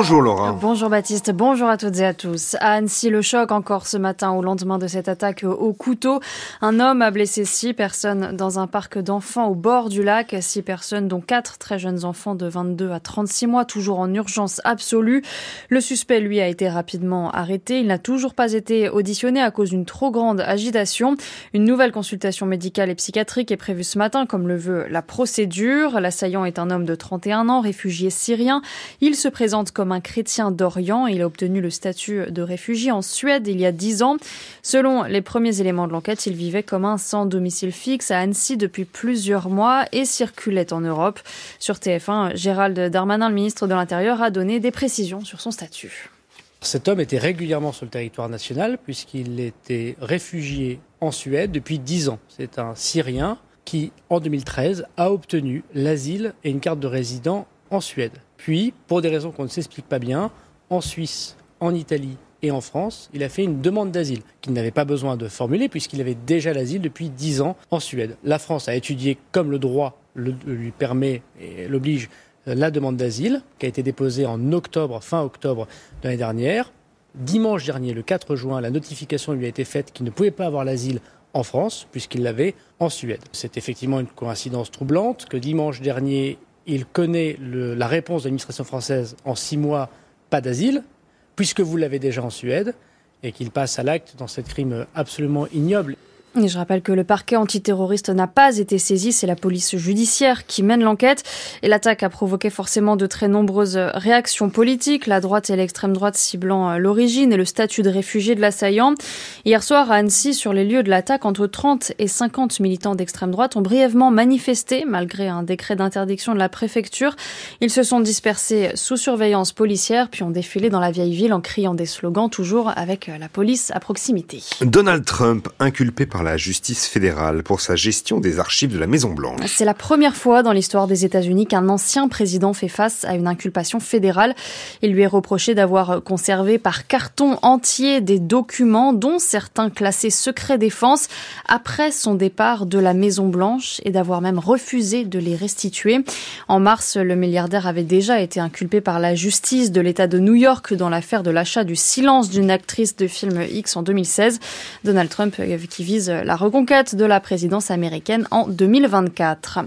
Bonjour Laura. Bonjour Baptiste, bonjour à toutes et à tous. À Annecy, le choc encore ce matin au lendemain de cette attaque au couteau. Un homme a blessé six personnes dans un parc d'enfants au bord du lac. Six personnes, dont quatre très jeunes enfants de 22 à 36 mois, toujours en urgence absolue. Le suspect, lui, a été rapidement arrêté. Il n'a toujours pas été auditionné à cause d'une trop grande agitation. Une nouvelle consultation médicale et psychiatrique est prévue ce matin, comme le veut la procédure. L'assaillant est un homme de 31 ans, réfugié syrien. Il se présente comme un chrétien d'Orient. Il a obtenu le statut de réfugié en Suède il y a dix ans. Selon les premiers éléments de l'enquête, il vivait comme un sans domicile fixe à Annecy depuis plusieurs mois et circulait en Europe. Sur TF1, Gérald Darmanin, le ministre de l'Intérieur, a donné des précisions sur son statut. Cet homme était régulièrement sur le territoire national puisqu'il était réfugié en Suède depuis dix ans. C'est un Syrien qui, en 2013, a obtenu l'asile et une carte de résident en Suède. Puis, pour des raisons qu'on ne s'explique pas bien, en Suisse, en Italie et en France, il a fait une demande d'asile qu'il n'avait pas besoin de formuler puisqu'il avait déjà l'asile depuis 10 ans en Suède. La France a étudié comme le droit lui permet et l'oblige la demande d'asile qui a été déposée en octobre, fin octobre de l'année dernière. Dimanche dernier, le 4 juin, la notification lui a été faite qu'il ne pouvait pas avoir l'asile en France puisqu'il l'avait en Suède. C'est effectivement une coïncidence troublante que dimanche dernier, il connaît la réponse de l'administration française en six mois, pas d'asile, puisque vous l'avez déjà en Suède, et qu'il passe à l'acte dans cette crime absolument ignoble. Je rappelle que le parquet antiterroriste n'a pas été saisi, c'est la police judiciaire qui mène l'enquête. Et l'attaque a provoqué forcément de très nombreuses réactions politiques, la droite et l'extrême droite ciblant l'origine et le statut de réfugié de l'assaillant. Hier soir à Annecy, sur les lieux de l'attaque, entre 30 et 50 militants d'extrême droite ont brièvement manifesté, malgré un décret d'interdiction de la préfecture. Ils se sont dispersés sous surveillance policière, puis ont défilé dans la vieille ville en criant des slogans, toujours avec la police à proximité. Donald Trump, inculpé la justice fédérale pour sa gestion des archives de la Maison-Blanche. C'est la première fois dans l'histoire des États-Unis qu'un ancien président fait face à une inculpation fédérale. Il lui est reproché d'avoir conservé par carton entier des documents, dont certains classés secret défense, après son départ de la Maison-Blanche et d'avoir même refusé de les restituer. En mars, le milliardaire avait déjà été inculpé par la justice de l'État de New York dans l'affaire de l'achat du silence d'une actrice de film X en 2016. Donald Trump qui vise la reconquête de la présidence américaine en 2024.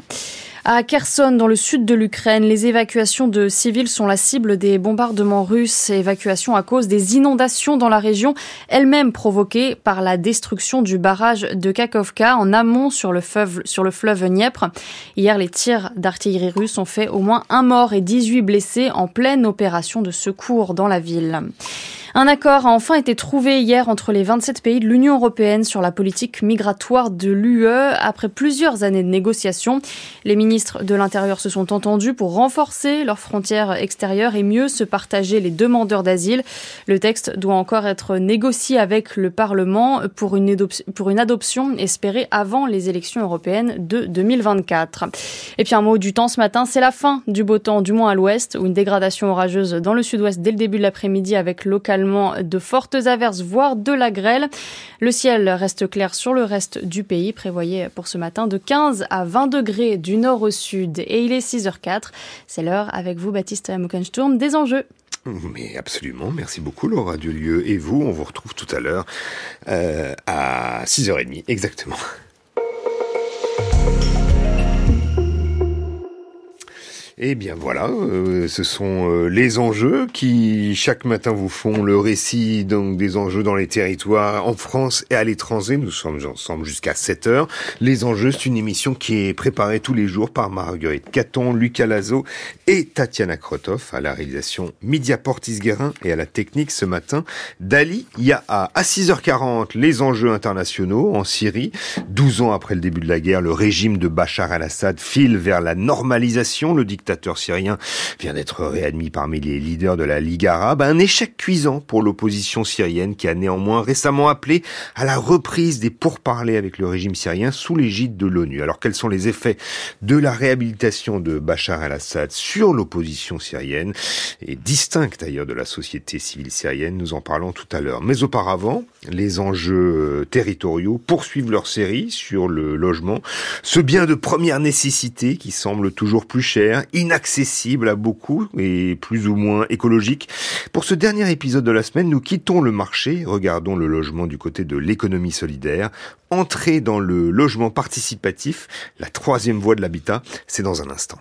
À Kherson, dans le sud de l'Ukraine, les évacuations de civils sont la cible des bombardements russes. Évacuations à cause des inondations dans la région, elles-mêmes provoquées par la destruction du barrage de Kakovka en amont sur le fleuve, sur le fleuve Dniepr. Hier, les tirs d'artillerie russe ont fait au moins un mort et 18 blessés en pleine opération de secours dans la ville. Un accord a enfin été trouvé hier entre les 27 pays de l'Union européenne sur la politique migratoire de l'UE après plusieurs années de négociations. Les ministres de l'Intérieur se sont entendus pour renforcer leurs frontières extérieures et mieux se partager les demandeurs d'asile. Le texte doit encore être négocié avec le Parlement pour une, adoption espérée avant les élections européennes de 2024. Et puis un mot du temps ce matin, c'est la fin du beau temps, du moins à l'ouest, où une dégradation orageuse dans le sud-ouest dès le début de l'après-midi avec de fortes averses, voire de la grêle. Le ciel reste clair sur le reste du pays, prévoyé pour ce matin de 15 à 20 degrés du nord au sud. Et il est 6h04. C'est l'heure avec vous, Baptiste Muckensturm, des enjeux. Mais absolument, merci beaucoup Laura Dulieu. Et vous, on vous retrouve tout à l'heure euh, à 6h30 exactement. Eh bien voilà, euh, ce sont euh, les enjeux qui chaque matin vous font le récit donc des enjeux dans les territoires en France et à l'étranger. Nous sommes ensemble jusqu'à 7 heures. Les enjeux, c'est une émission qui est préparée tous les jours par Marguerite Caton, Lucas Lazo et Tatiana Krotov à la réalisation Media Portis-Guérin et à la technique ce matin. Dali, il y a à 6h40 les enjeux internationaux en Syrie. 12 ans après le début de la guerre, le régime de Bachar al-Assad file vers la normalisation. Le dictateur syrien vient d'être réadmis parmi les leaders de la Ligue arabe. Un échec cuisant pour l'opposition syrienne qui a néanmoins récemment appelé à la reprise des pourparlers avec le régime syrien sous l'égide de l'ONU. Alors quels sont les effets de la réhabilitation de Bachar al-Assad sur l'opposition syrienne et distincte d'ailleurs de la société civile syrienne? Nous en parlons tout à l'heure. Mais auparavant, les enjeux territoriaux poursuivent leur série sur le logement, ce bien de première nécessité qui semble toujours plus cher inaccessible à beaucoup et plus ou moins écologique. Pour ce dernier épisode de la semaine, nous quittons le marché, regardons le logement du côté de l'économie solidaire, entrer dans le logement participatif, la troisième voie de l'habitat, c'est dans un instant.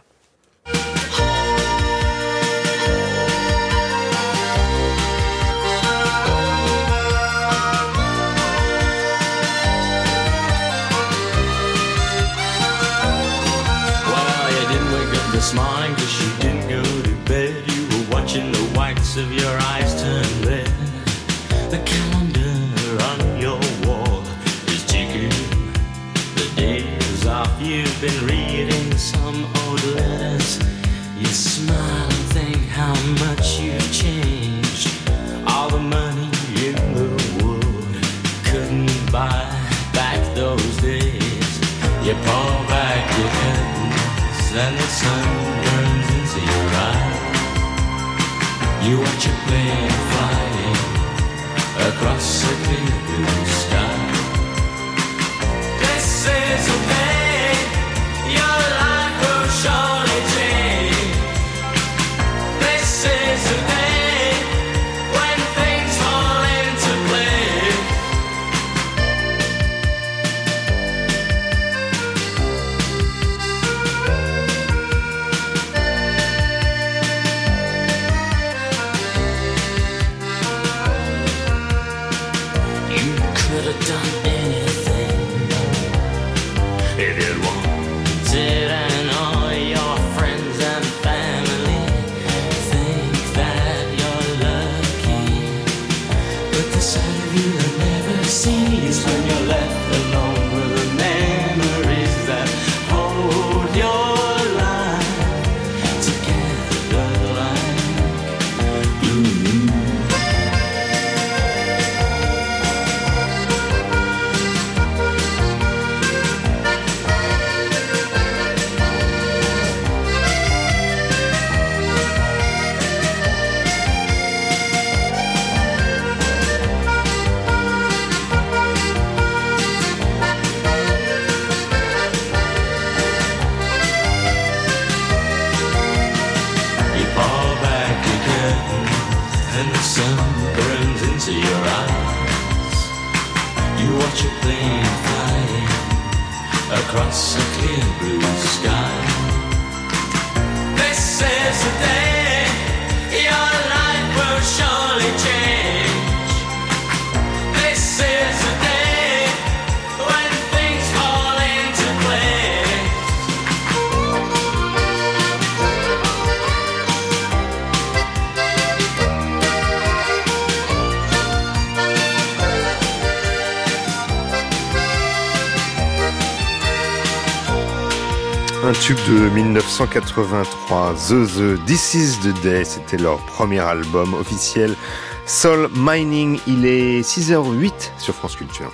1983, The The This Is The Day, c'était leur premier album officiel. Soul Mining, il est 6h08 sur France Culture.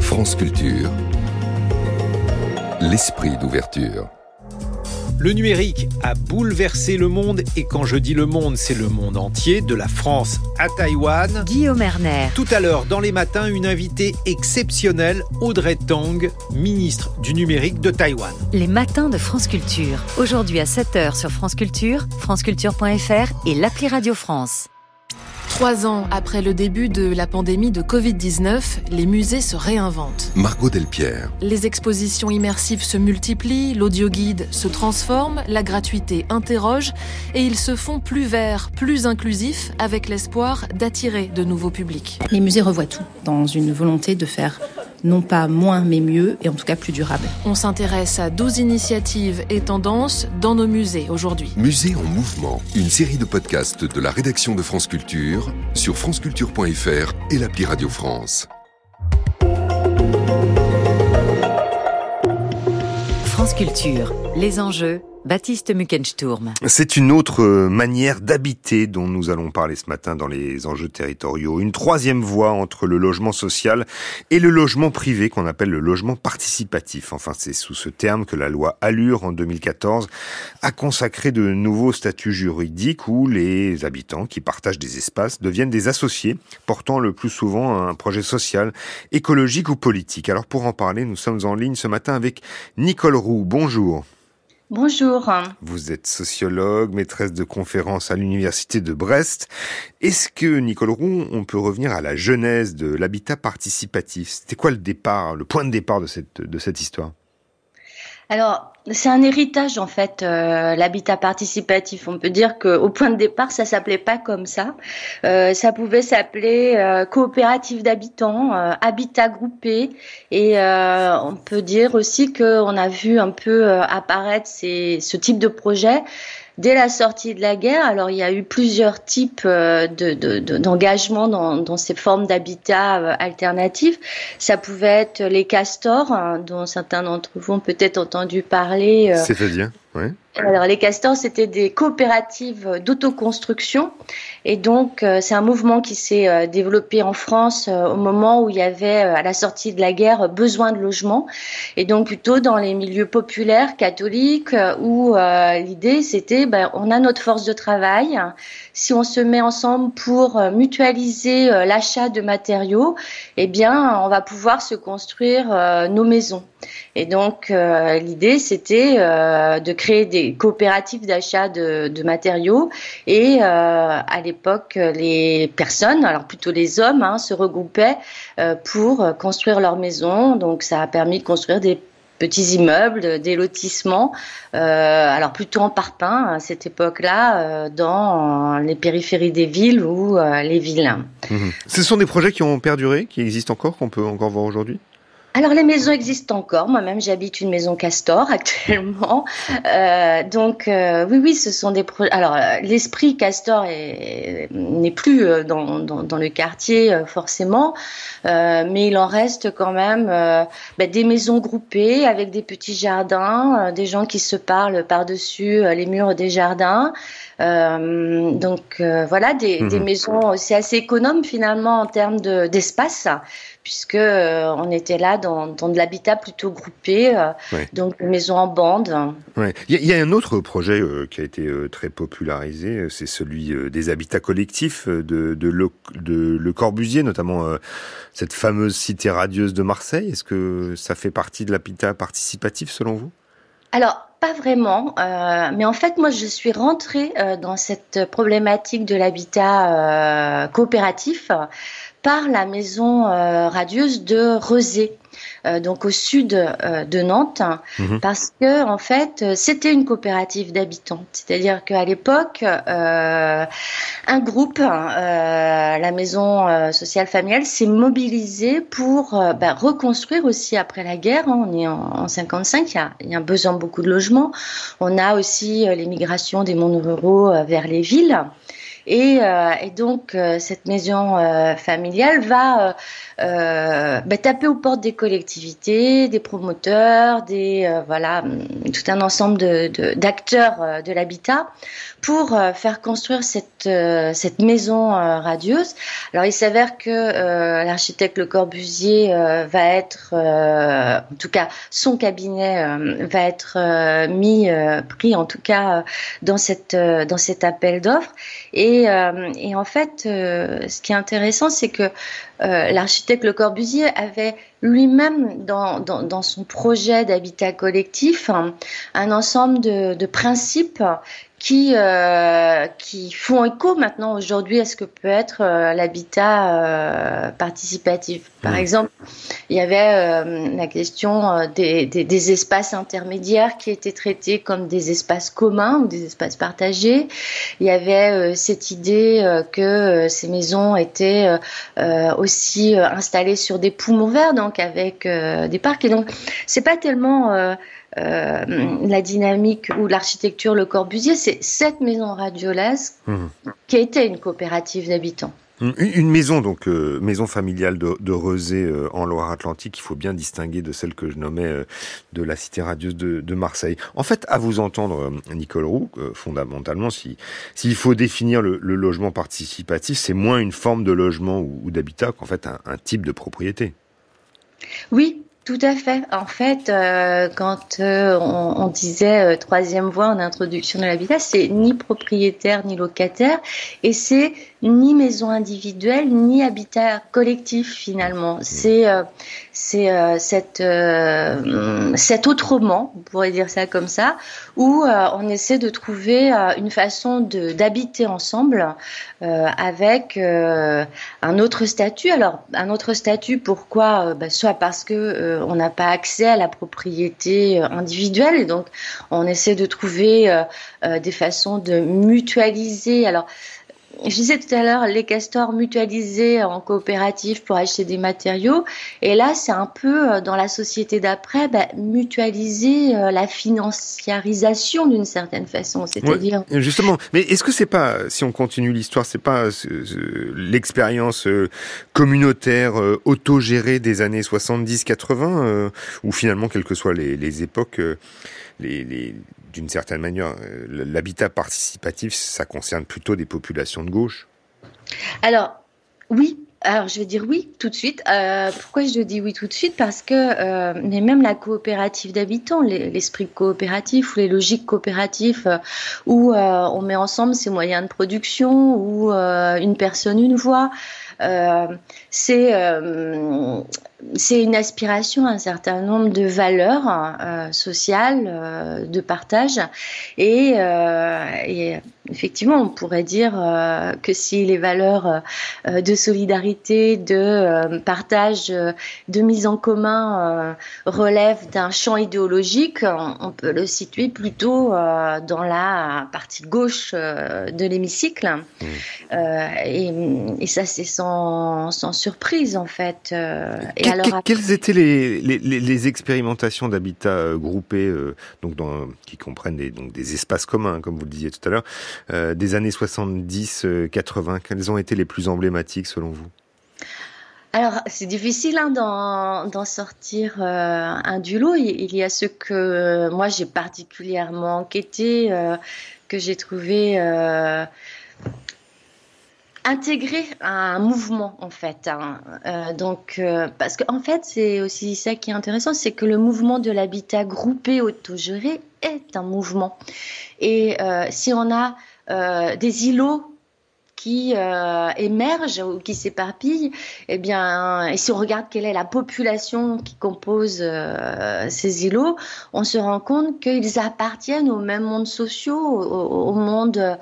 France Culture. L'esprit d'ouverture. Le numérique a bouleversé le monde et quand je dis le monde, c'est le monde entier, de la France à Taïwan. Guillaume Erner. Tout à l'heure, dans les matins, une invitée exceptionnelle, Audrey Tang, ministre du numérique de Taïwan. Les matins de France Culture. Aujourd'hui à 7h sur France Culture, franceculture.fr et l'appli Radio France. Trois ans après le début de la pandémie de Covid-19, les musées se réinventent. Margot Delpierre. Les expositions immersives se multiplient, l'audioguide se transforme, la gratuité interroge et ils se font plus verts, plus inclusifs avec l'espoir d'attirer de nouveaux publics. Les musées revoient tout dans une volonté de faire non pas moins mais mieux et en tout cas plus durable. On s'intéresse à 12 initiatives et tendances dans nos musées aujourd'hui. Musée en mouvement. Une série de podcasts de la rédaction de France Culture sur franceculture.fr et l'appli Radio France. France Culture. Les enjeux, Baptiste Muckensturm. C'est une autre manière d'habiter dont nous allons parler ce matin dans les enjeux territoriaux. Une troisième voie entre le logement social et le logement privé qu'on appelle le logement participatif. Enfin, c'est sous ce terme que la loi Allure en 2014 a consacré de nouveaux statuts juridiques où les habitants qui partagent des espaces deviennent des associés portant le plus souvent un projet social, écologique ou politique. Alors pour en parler, nous sommes en ligne ce matin avec Nicole Roux. Bonjour. Bonjour. Vous êtes sociologue, maîtresse de conférences à l'université de Brest. Est-ce que, Nicole Roux, on peut revenir à la genèse de l'habitat participatif? C'était quoi le départ, le point de départ de cette, de cette histoire? Alors, c'est un héritage en fait, euh, l'habitat participatif. On peut dire qu'au point de départ, ça s'appelait pas comme ça. Euh, ça pouvait s'appeler euh, coopérative d'habitants, habitat groupé, et on peut dire aussi qu'on a vu un peu apparaître ces, ce type de projet dès la sortie de la guerre. Alors il y a eu plusieurs types euh, d'engagement dans, ces formes d'habitat euh, alternatifs. Ça pouvait être les castors, hein, dont certains d'entre vous ont peut-être entendu parler. Euh, C'est-à-dire oui. Alors les castors, c'était des coopératives d'autoconstruction. Et donc euh, c'est un mouvement qui s'est euh, développé en France euh, au moment où il y avait à la sortie de la guerre besoin de logement. Et donc plutôt dans les milieux populaires catholiques où l'idée c'était ben, on a notre force de travail. Si on se met ensemble pour mutualiser l'achat de matériaux, eh bien on va pouvoir se construire nos maisons. Et donc l'idée c'était de créer des coopératives d'achat de, matériaux et euh, à l'époque les personnes, alors plutôt les hommes, hein, se regroupaient euh, pour construire leur maison. Donc ça a permis de construire des petits immeubles, des lotissements, euh, alors plutôt en parpaing à cette époque-là, dans les périphéries des villes ou les villes. Mmh. Ce sont des projets qui ont perduré, qui existent encore, qu'on peut encore voir aujourd'hui? Alors les maisons existent encore. Moi-même, j'habite une maison Castor actuellement. Euh, donc euh, oui, oui, ce sont des projets. Alors euh, l'esprit Castor n'est plus euh, dans, dans, dans, le quartier forcément, mais il en reste quand même bah, des maisons groupées avec des petits jardins, des gens qui se parlent par-dessus les murs des jardins. donc voilà, des, des, mhm. maisons, c'est assez économe finalement en termes d'espace puisque euh, on était là dans, de l'habitat plutôt groupé, euh, donc maison en bande. Il y, a un autre projet euh, qui a été très popularisé, c'est celui des habitats collectifs de, de, le, Corbusier, notamment cette fameuse cité radieuse de Marseille. Est-ce que ça fait partie de l'habitat participatif selon vous? Alors, pas vraiment, mais en fait, moi, je suis rentrée dans cette problématique de l'habitat coopératif par la maison euh, radieuse de Rezé. Euh, donc au sud euh, de Nantes, mhm. parce que en fait c'était une coopérative d'habitants. C'est-à-dire qu'à l'époque, un groupe, la maison sociale familiale, s'est mobilisé pour bah, reconstruire aussi après la guerre. Hein. on est en, en 55, il y, a, il y, a, besoin de beaucoup de logements. On a aussi l'émigration des mondes ruraux vers les villes. Et, euh, et donc, euh, cette maison euh, familiale va bah, taper aux portes des collectivités, des promoteurs, des voilà, tout un ensemble de d'acteurs de, l'habitat pour faire construire cette cette maison radieuse. Alors, il s'avère que l'architecte Le Corbusier va être, en tout cas, son cabinet va être mis pris, en tout cas, dans cette dans cet appel d'offres et euh, et, en fait, euh, ce qui est intéressant, c'est que euh, l'architecte Le Corbusier avait lui-même dans, son projet d'habitat collectif un, ensemble de, principes qui, euh, qui font écho maintenant aujourd'hui à ce que peut être euh, l'habitat euh, participatif. Par mmh. exemple, il y avait la question des, des, des, espaces intermédiaires qui étaient traités comme des espaces communs ou des espaces partagés. Il y avait cette idée que ces maisons étaient aussi installées sur des poumons verts, donc avec des parcs. Et donc, c'est pas tellement euh, la dynamique ou l'architecture Le Corbusier, c'est cette maison radiolesque mmh. qui a été une coopérative d'habitants. Une maison, donc euh, maison familiale de, de Rezé euh, en Loire-Atlantique, il faut bien distinguer de celle que je nommais euh, de la cité radieuse de, de, Marseille. En fait, à vous entendre, Nicole Roux, fondamentalement, si s'il faut définir le, le, logement participatif, c'est moins une forme de logement ou, ou d'habitat qu'en fait un, un type de propriété. Oui, tout à fait. En fait, euh, quand euh, on, on, disait euh, troisième voie en introduction de l'habitat, c'est ni propriétaire ni locataire, et c'est ni maison individuelle ni habitat collectif finalement. C'est euh, c'est euh, cette cet autrement, on pourrait dire ça comme ça, où on essaie de trouver une façon de d'habiter ensemble avec un autre statut. Alors un autre statut, pourquoi bah, Soit parce que on n'a pas accès à la propriété individuelle, et donc on essaie de trouver des façons de mutualiser. Alors je disais tout à l'heure, les castors mutualisés en coopérative pour acheter des matériaux. Et là, c'est un peu euh, dans la société d'après, bah, mutualiser euh, la financiarisation d'une certaine façon. C'est-à-dire. Justement. Mais est-ce que c'est pas, si on continue l'histoire, c'est pas l'expérience euh, communautaire autogérée des années 70-80, où finalement, quelles que soient les, les époques, les, les d'une certaine manière, l'habitat participatif, ça concerne plutôt des populations de gauche Alors, oui. Je vais dire oui tout de suite. Euh, pourquoi je dis oui tout de suite? Parce que euh, même la coopérative d'habitants, l'esprit coopératif ou les logiques coopératives euh, où on met ensemble ses moyens de production, ou une personne, une voix, c'est c'est une aspiration à un certain nombre de valeurs euh, sociales, euh, de partage. Et, euh, et, effectivement, on pourrait dire euh, que si les valeurs euh, de solidarité, de partage, de mise en commun relèvent d'un champ idéologique, on, on, peut le situer plutôt dans la partie gauche de l'hémicycle. Mmh. Et, et, ça, c'est sans, sans, surprise, en fait. Et que, alors, quelles étaient les, les, les expérimentations d'habitat groupés, donc dans, qui comprennent des, donc des espaces communs, comme vous le disiez tout à l'heure, euh, des années 70-80 euh, Quelles ont été les plus emblématiques selon vous? Alors, c'est difficile hein, d'en sortir euh, un du lot. Il, y a ce que euh, moi j'ai particulièrement enquêté, euh, que j'ai trouvé euh, intégré à un mouvement en fait. Hein. Euh, donc, parce qu'en en fait, c'est aussi ça qui est intéressant, c'est que le mouvement de l'habitat groupé autogéré est un mouvement. Et si on a euh, des îlots qui euh, émergent ou qui s'éparpillent, eh bien, et si on regarde quelle est la population qui compose euh, ces îlots, on se rend compte qu'ils appartiennent aux mêmes mondes sociaux, au, au, monde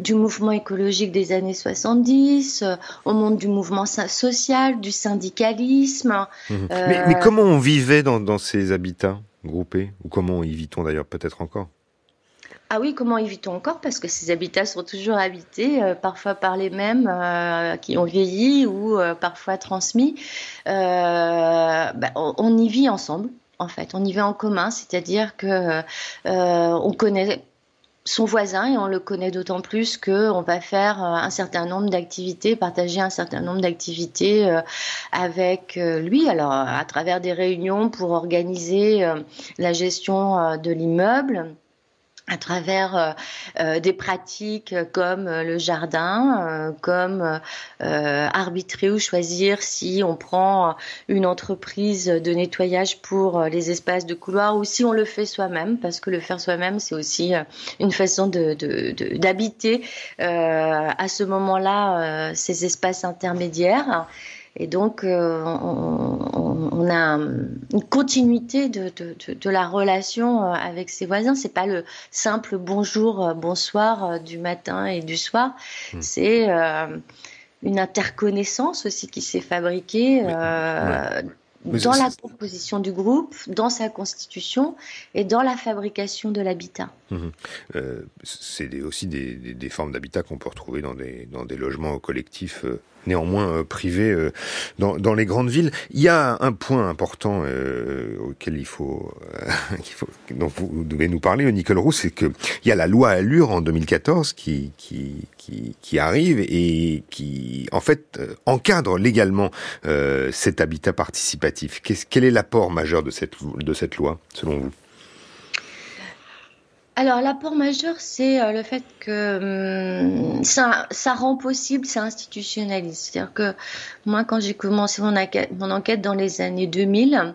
du mouvement écologique des années 70, au monde du mouvement social, du syndicalisme. Mmh. Euh... Mais, mais, comment on vivait dans, dans ces habitats groupés? Ou comment y vit-on d'ailleurs peut-être encore? Ah oui, comment évitons encore? Parce que ces habitats sont toujours habités, euh, parfois par les mêmes euh, qui ont vieilli ou euh, parfois transmis. Bah, on, y vit ensemble, en fait. On y vit en commun, c'est-à-dire que on connaît son voisin et on le connaît d'autant plus qu'on va faire un certain nombre d'activités, partager un certain nombre d'activités avec lui. Alors à travers des réunions pour organiser la gestion de l'immeuble à travers euh, euh, des pratiques comme euh, le jardin, euh, comme euh, arbitrer ou choisir si on prend une entreprise de nettoyage pour les espaces de couloir ou si on le fait soi-même, parce que le faire soi-même, c'est aussi une façon d'habiter de, de, à ce moment-là ces espaces intermédiaires. Et donc, euh, on, on, a une continuité de, de, de, de, la relation euh, avec ses voisins. C'est pas le simple bonjour, euh, bonsoir du matin et du soir. Mmh. C'est euh, une interconnaissance aussi qui s'est fabriquée. Euh, ouais. dans la composition du groupe, dans sa constitution et dans la fabrication de l'habitat. Mmh. Euh, c'est aussi des, des, des formes d'habitat qu'on peut retrouver dans des, dans des logements collectifs euh, néanmoins privés dans, dans, les grandes villes. Il y a un point important auquel il faut, faut, dont vous devez nous parler, Nicole Roux, c'est que il y a la loi Allure en 2014 qui, qui, qui, qui arrive et qui, en fait, encadre légalement cet habitat participatif. quel est l'apport majeur de cette, de cette loi, selon vous? Alors l'apport majeur, c'est euh, le fait que hum, ça, rend possible, ça institutionnalise. C'est-à-dire que moi, quand j'ai commencé mon enquête, dans les années 2000,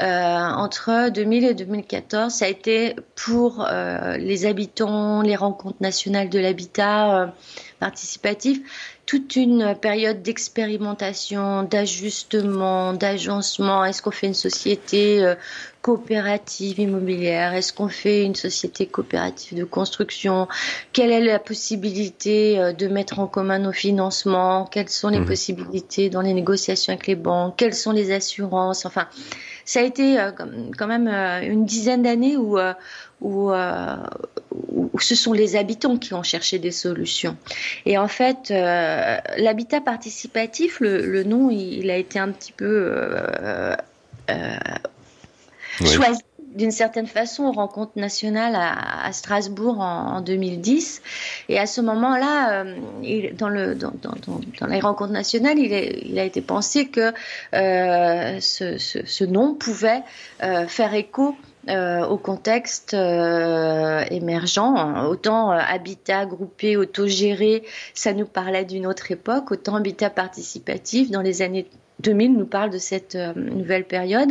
euh, entre 2000 et 2014, ça a été pour euh, les habitants, les rencontres nationales de l'habitat participatif, toute une période d'expérimentation, d'ajustement, d'agencement. Est-ce qu'on fait une société euh, coopérative immobilière? Est-ce qu'on fait une société coopérative de construction? Quelle est la possibilité euh, de mettre en commun nos financements? Quelles sont les mmh. possibilités dans les négociations avec les banques? Quelles sont les assurances? Enfin, ça a été euh, quand même une dizaine d'années où, où, où, ce sont les habitants qui ont cherché des solutions. Et en fait, euh, l'habitat participatif, le, nom, il, a été un petit peu euh, euh, choisi d'une certaine façon aux rencontres nationales à, Strasbourg en, 2010. Et à ce moment-là, dans, le, dans, dans, les rencontres nationales, il, il a été pensé que ce, ce, nom pouvait faire écho euh, au contexte euh, émergent. Autant euh, habitat groupé, autogéré, ça nous parlait d'une autre époque, autant habitat participatif dans les années 2000 nous parle de cette nouvelle période.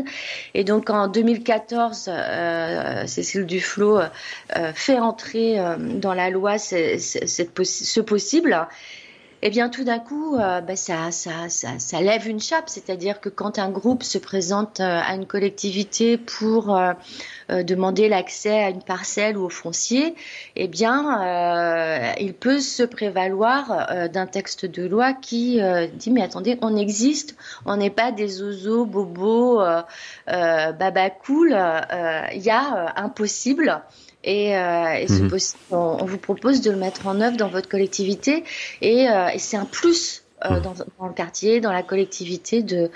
Et donc en 2014, Cécile Duflot fait entrer dans la loi ce possible eh bien tout d'un coup, euh, bah, ça, ça, ça, ça, lève une chape. C'est-à-dire que quand un groupe se présente euh, à une collectivité pour euh, demander l'accès à une parcelle ou au foncier, eh bien, il peut se prévaloir d'un texte de loi qui dit mais attendez, on existe, on n'est pas des oiseaux, bobos, baba. Il y a et, euh, mhm. on, vous propose de le mettre en œuvre dans votre collectivité et, euh, c'est un plus euh, mhm. dans, le quartier, dans la collectivité, de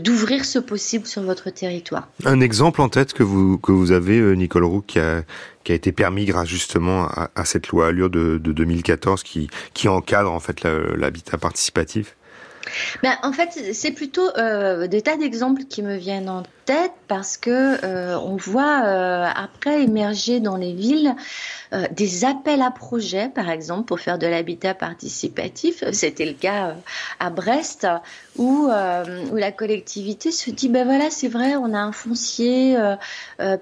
d'ouvrir ce possible sur votre territoire. Un exemple en tête que vous que vous avez, Nicole Roux, qui a qui a été permis grâce justement à, cette loi Allure de, de 2014 qui qui encadre en fait l'habitat participatif? Ben, en fait, c'est plutôt des tas d'exemples qui me viennent en tête parce que euh, on voit euh, après émerger dans les villes euh, des appels à projets, par exemple, pour faire de l'habitat participatif. C'était le cas à Brest, où, où la collectivité se dit, ben voilà, c'est vrai, on a un foncier,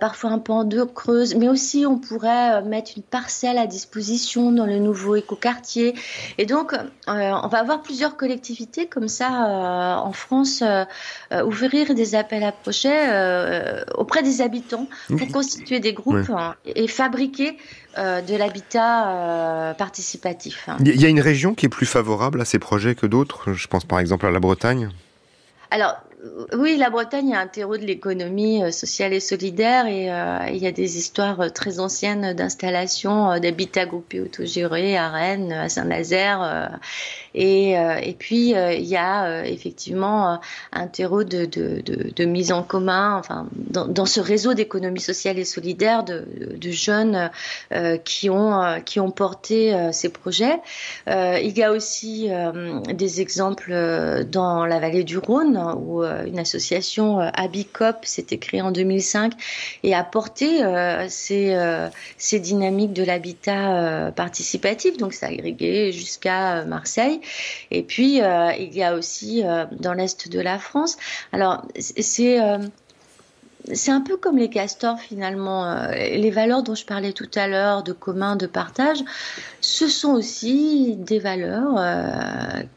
parfois un peu en deux creuses, mais aussi on pourrait mettre une parcelle à disposition dans le nouveau écoquartier. Et donc, on va avoir plusieurs collectivités comme ça en France ouvrir des appels à projets euh, auprès des habitants pour constituer des groupes hein, et fabriquer euh, de l'habitat euh, participatif. Il y a une région qui est plus favorable à ces projets que d'autres? Je pense par exemple à la Bretagne. Alors, oui, la Bretagne est un terreau de l'économie sociale et solidaire et euh, il y a des histoires très anciennes d'installation d'habitats groupés autogérés à Rennes, à Saint-Nazaire. Et, et puis, il y a effectivement un terreau de, de, de, de, mise en commun, enfin, dans, dans ce réseau d'économie sociale et solidaire de, jeunes qui, ont, qui ont porté ces projets. il y a aussi des exemples dans la vallée du Rhône où euh, une association euh, Abicop s'était créée en 2005 et a porté euh, ces, ces dynamiques de l'habitat participatif. Donc ça a jusqu'à Marseille. Et puis il y a aussi dans l'est de la France. Alors c'est c'est un peu comme les castors finalement. Les valeurs dont je parlais tout à l'heure, de commun, de partage, ce sont aussi des valeurs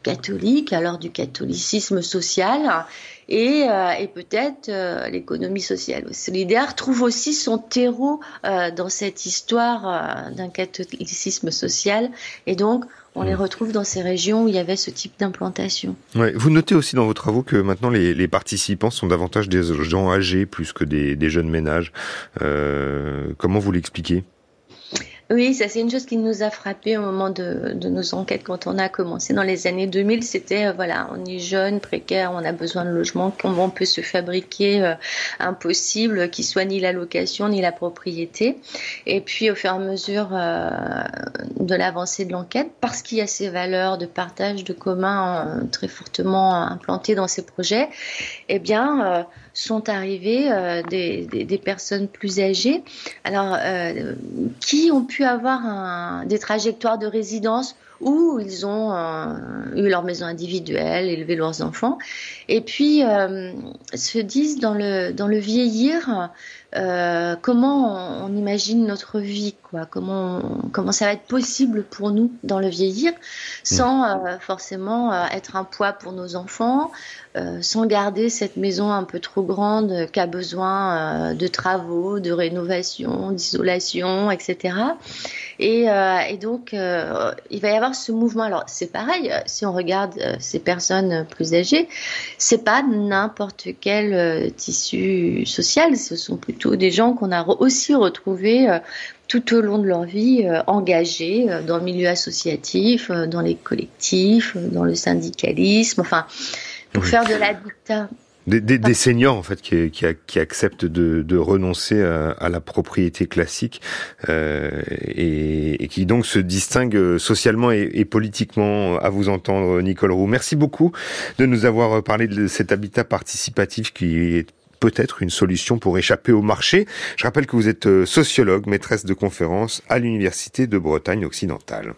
catholiques, alors du catholicisme social, et, euh, et peut-être euh, l'économie sociale solidaire trouve aussi son terreau euh, dans cette histoire d'un catholicisme social. Et donc, on les mmh. retrouve dans ces régions où il y avait ce type d'implantation. Ouais, vous notez aussi dans vos travaux que maintenant les, les, participants sont davantage des gens âgés plus que des, des jeunes ménages. comment vous l'expliquez? Oui, ça c'est une chose qui nous a frappé au moment de, de, nos enquêtes quand on a commencé dans les années 2000. C'était euh, voilà, on est jeune, précaire, on a besoin de logement, comment on peut se fabriquer euh, impossible, qui soit ni la location ni la propriété? Et puis au fur et à mesure euh, de l'avancée de l'enquête, parce qu'il y a ces valeurs de partage, de commun très fortement implantées dans ces projets, eh bien sont arrivées euh, des, des, personnes plus âgées, alors euh, qui ont pu avoir des trajectoires de résidence où ils ont euh, eu leur maison individuelle, élevé leurs enfants, et puis se disent dans le dans le vieillir, comment on, imagine notre vie, quoi, comment comment ça va être possible pour nous dans le vieillir, sans euh, forcément euh, être un poids pour nos enfants, euh, sans garder cette maison un peu trop grande qui a besoin de travaux, de rénovation, d'isolation, etc. Et, et donc il va y avoir ce mouvement. Alors c'est pareil, si on regarde ces personnes plus âgées, c'est pas n'importe quel tissu social, ce sont plutôt des gens qu'on a aussi retrouvés tout au long de leur vie euh, engagés euh, dans le milieu associatif, dans les collectifs, dans le syndicalisme, enfin, pour faire de l'habitat. Des, des, des, seniors en fait qui, qui, qui acceptent de, de renoncer à, à, la propriété classique euh, et, et, qui donc se distinguent socialement et, et, politiquement à vous entendre Nicole Roux. Merci beaucoup de nous avoir parlé de cet habitat participatif qui est peut-être une solution pour échapper au marché. Je rappelle que vous êtes euh, sociologue, maîtresse de conférences à l'Université de Bretagne occidentale.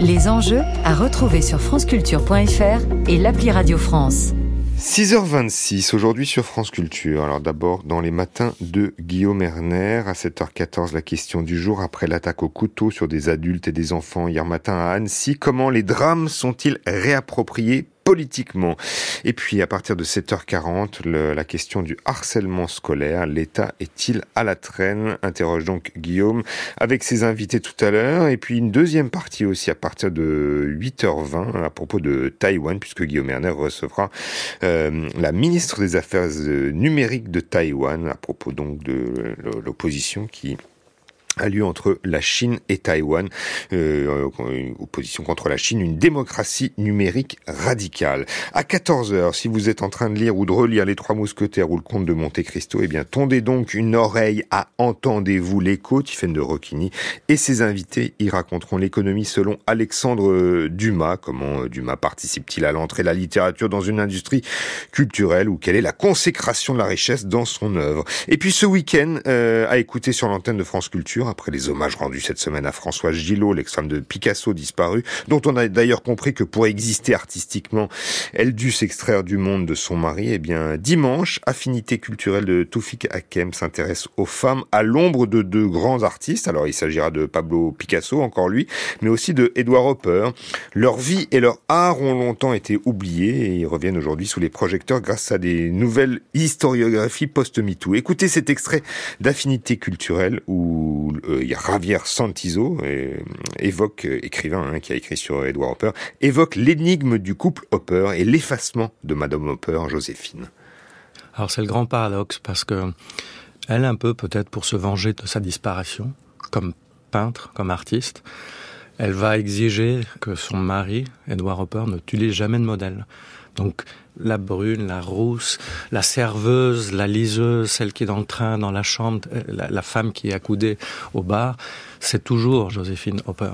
Les enjeux à retrouver sur franceculture.fr et l'appli Radio France. 6h26 aujourd'hui sur France Culture. Alors d'abord dans les matins de Guillaume Erner à 7h14 la question du jour après l'attaque au couteau sur des adultes et des enfants hier matin à Annecy. Comment les drames sont-ils réappropriés politiquement. Et puis à partir de 7h40, le, la question du harcèlement scolaire, l'État est-il à la traîne? Interroge donc Guillaume avec ses invités tout à l'heure. Et puis une deuxième partie aussi à partir de 8h20 à propos de Taïwan, puisque Guillaume Erner recevra euh, la ministre des Affaires numériques de Taïwan à propos donc de l'opposition qui a lieu entre la Chine et Taïwan, euh, une opposition contre la Chine, une démocratie numérique radicale. À 14h, si vous êtes en train de lire ou de relire Les Trois Mousquetaires ou Le Comte de Monte Cristo, eh bien, tondez donc une oreille à Entendez-vous l'écho, Tiffaine de Rocchini, et ses invités y raconteront l'économie selon Alexandre Dumas. Comment Dumas participe-t-il à l'entrée de la littérature dans une industrie culturelle ou quelle est la consécration de la richesse dans son œuvre? Et puis ce week-end, euh, à écouter sur l'antenne de France Culture, après les hommages rendus cette semaine à François Gillot, l'ex-femme de Picasso disparu, dont on a d'ailleurs compris que pour exister artistiquement, elle dut s'extraire du monde de son mari. Eh bien, dimanche, Affinité culturelle de Toufik Hakem s'intéresse aux femmes à l'ombre de deux grands artistes. Alors, il s'agira de Pablo Picasso, encore lui, mais aussi de Edward Hopper. Leur vie et leur art ont longtemps été oubliés et ils reviennent aujourd'hui sous les projecteurs grâce à des nouvelles historiographies post-MeToo. Écoutez cet extrait d'Affinité culturelle où euh, y a Javier Santizo, euh, évoque, euh, écrivain hein, qui a écrit sur Edward Hopper, évoque l'énigme du couple Hopper et l'effacement de Madame Hopper, Joséphine. Alors c'est le grand paradoxe parce que elle un peu peut-être pour se venger de sa disparition comme peintre, comme artiste, elle va exiger que son mari, Edward Hopper, ne tue jamais de modèle. Donc la brune, la rousse, la serveuse, la liseuse, celle qui est dans le train, dans la chambre, la, la femme qui est accoudée au bar, c'est toujours Joséphine Hopper.